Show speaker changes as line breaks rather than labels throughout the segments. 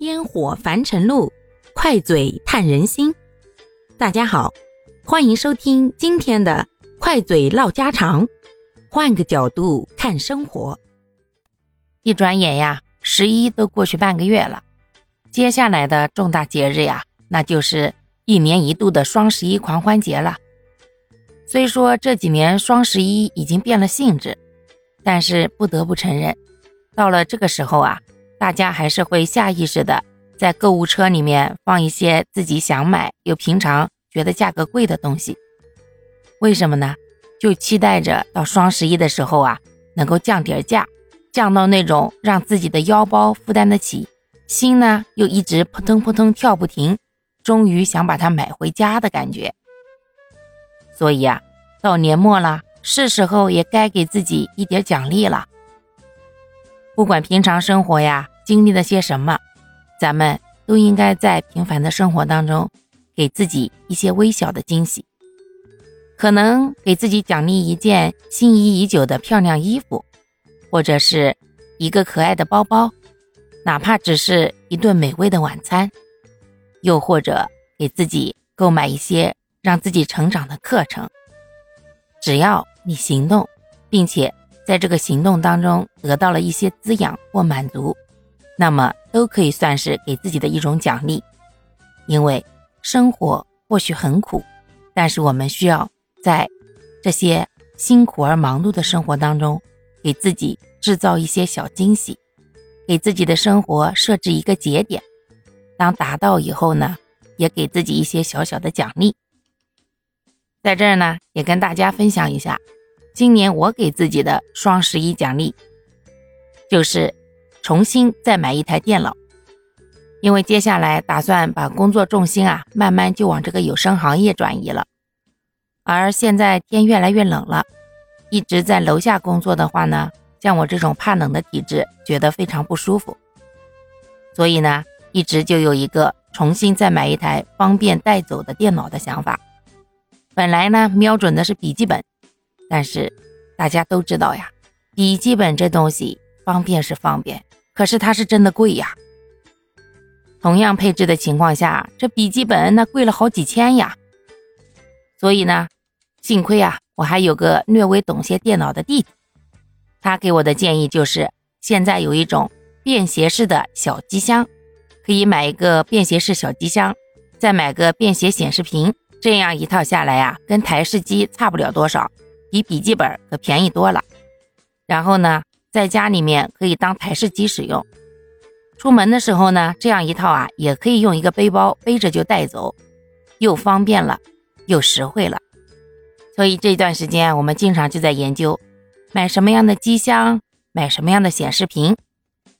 烟火凡尘路，快嘴探人心。大家好，欢迎收听今天的快嘴唠家常，换个角度看生活。
一转眼呀，十一都过去半个月了，接下来的重大节日呀，那就是一年一度的双十一狂欢节了。虽说这几年双十一已经变了性质，但是不得不承认，到了这个时候啊。大家还是会下意识的在购物车里面放一些自己想买又平常觉得价格贵的东西，为什么呢？就期待着到双十一的时候啊，能够降点价，降到那种让自己的腰包负担得起，心呢又一直扑通扑通跳不停，终于想把它买回家的感觉。所以啊，到年末了，是时候也该给自己一点奖励了。不管平常生活呀。经历了些什么，咱们都应该在平凡的生活当中，给自己一些微小的惊喜。可能给自己奖励一件心仪已久的漂亮衣服，或者是一个可爱的包包，哪怕只是一顿美味的晚餐，又或者给自己购买一些让自己成长的课程。只要你行动，并且在这个行动当中得到了一些滋养或满足。那么都可以算是给自己的一种奖励，因为生活或许很苦，但是我们需要在这些辛苦而忙碌的生活当中，给自己制造一些小惊喜，给自己的生活设置一个节点。当达到以后呢，也给自己一些小小的奖励。在这儿呢，也跟大家分享一下，今年我给自己的双十一奖励，就是。重新再买一台电脑，因为接下来打算把工作重心啊，慢慢就往这个有声行业转移了。而现在天越来越冷了，一直在楼下工作的话呢，像我这种怕冷的体质，觉得非常不舒服。所以呢，一直就有一个重新再买一台方便带走的电脑的想法。本来呢，瞄准的是笔记本，但是大家都知道呀，笔记本这东西方便是方便。可是它是真的贵呀！同样配置的情况下，这笔记本那贵了好几千呀。所以呢，幸亏啊，我还有个略微懂些电脑的弟弟，他给我的建议就是，现在有一种便携式的小机箱，可以买一个便携式小机箱，再买个便携显示屏，这样一套下来呀，跟台式机差不了多少，比笔记本可便宜多了。然后呢？在家里面可以当台式机使用，出门的时候呢，这样一套啊，也可以用一个背包背着就带走，又方便了，又实惠了。所以这段时间我们经常就在研究买什么样的机箱，买什么样的显示屏，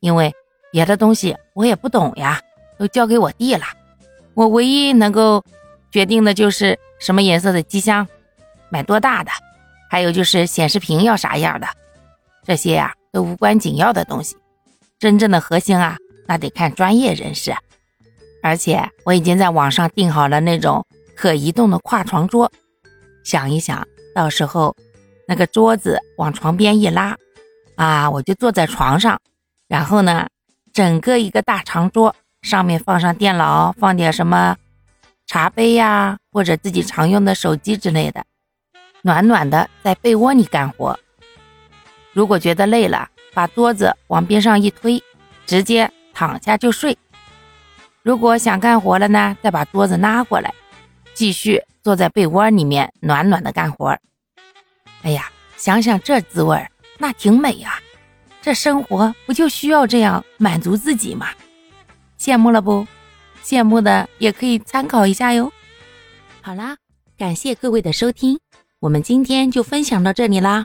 因为别的东西我也不懂呀，都交给我弟了。我唯一能够决定的就是什么颜色的机箱，买多大的，还有就是显示屏要啥样的。这些呀都无关紧要的东西，真正的核心啊，那得看专业人士。而且我已经在网上订好了那种可移动的跨床桌，想一想到时候那个桌子往床边一拉，啊，我就坐在床上，然后呢，整个一个大长桌上面放上电脑，放点什么茶杯呀，或者自己常用的手机之类的，暖暖的在被窝里干活。如果觉得累了，把桌子往边上一推，直接躺下就睡。如果想干活了呢，再把桌子拉过来，继续坐在被窝里面暖暖的干活。哎呀，想想这滋味那挺美呀！这生活不就需要这样满足自己吗？羡慕了不？羡慕的也可以参考一下哟。
好啦，感谢各位的收听，我们今天就分享到这里啦。